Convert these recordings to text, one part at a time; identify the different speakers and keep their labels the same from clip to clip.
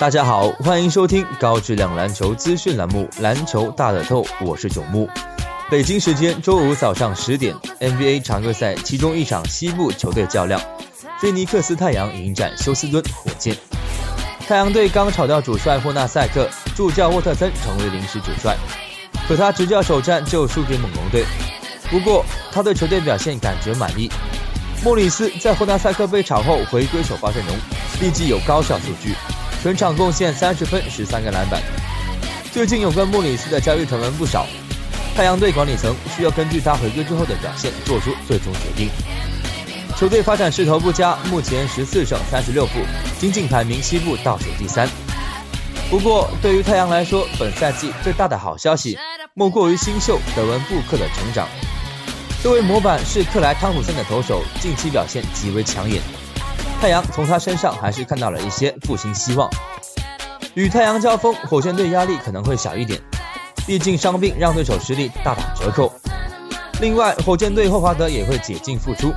Speaker 1: 大家好，欢迎收听高质量篮球资讯栏目《篮球大乐透》，我是九木。北京时间周五早上十点，NBA 常规赛其中一场西部球队较量，菲尼克斯太阳迎战休斯敦火箭。太阳队刚炒掉主帅霍纳塞克，助教沃特森成为临时主帅，可他执教首战就输给猛龙队。不过他对球队表现感觉满意。莫里斯在霍纳塞克被炒后回归首发阵容，立即有高效数据。全场贡献三十分、十三个篮板。最近有关莫里斯的交易传闻不少，太阳队管理层需要根据他回归之后的表现做出最终决定。球队发展势头不佳，目前十四胜三十六负，仅仅排名西部倒数第三。不过，对于太阳来说，本赛季最大的好消息莫过于新秀德文布克的成长。这位模板是克莱汤普森的投手，近期表现极为抢眼。太阳从他身上还是看到了一些复兴希望。与太阳交锋，火箭队压力可能会小一点，毕竟伤病让对手实力大打折扣。另外，火箭队霍华德也会解禁复出，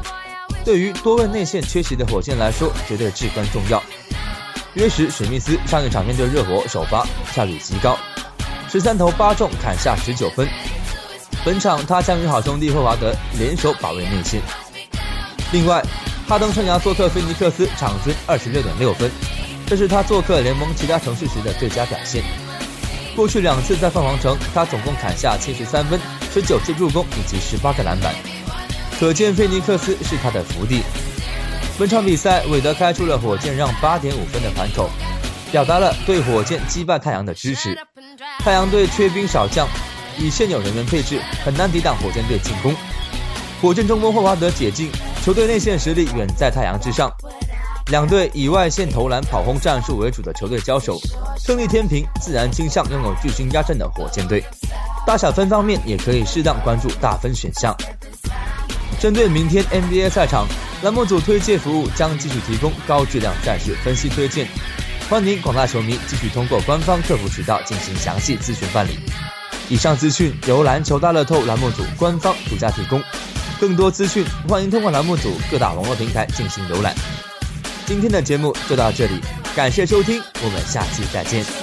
Speaker 1: 对于多位内线缺席的火箭来说，绝对至关重要。约什史密斯上一场面对热火首发效率极高，十三投八中，砍下十九分。本场他将与好兄弟霍华德联手保卫内线。另外。哈登生涯做客菲尼克斯，场均二十六点六分，这是他做客联盟其他城市时的最佳表现。过去两次在凤凰城，他总共砍下七十三分、十九次助攻以及十八个篮板，可见菲尼克斯是他的福地。本场比赛，韦德开出了火箭让八点五分的盘口，表达了对火箭击败太阳的支持。太阳队缺兵少将，以现有人员配置，很难抵挡火箭队进攻。火箭中锋霍华德解禁。球队内线实力远在太阳之上，两队以外线投篮跑轰战术为主的球队交手，胜利天平自然倾向拥有巨星压阵的火箭队。大小分方面也可以适当关注大分选项。针对明天 NBA 赛场，栏目组推介服务将继续提供高质量赛事分析推荐，欢迎广大球迷继续通过官方客服渠道进行详细咨询办理。以上资讯由篮球大乐透栏目组官方独家提供。更多资讯，欢迎通过栏目组各大网络平台进行浏览。今天的节目就到这里，感谢收听，我们下期再见。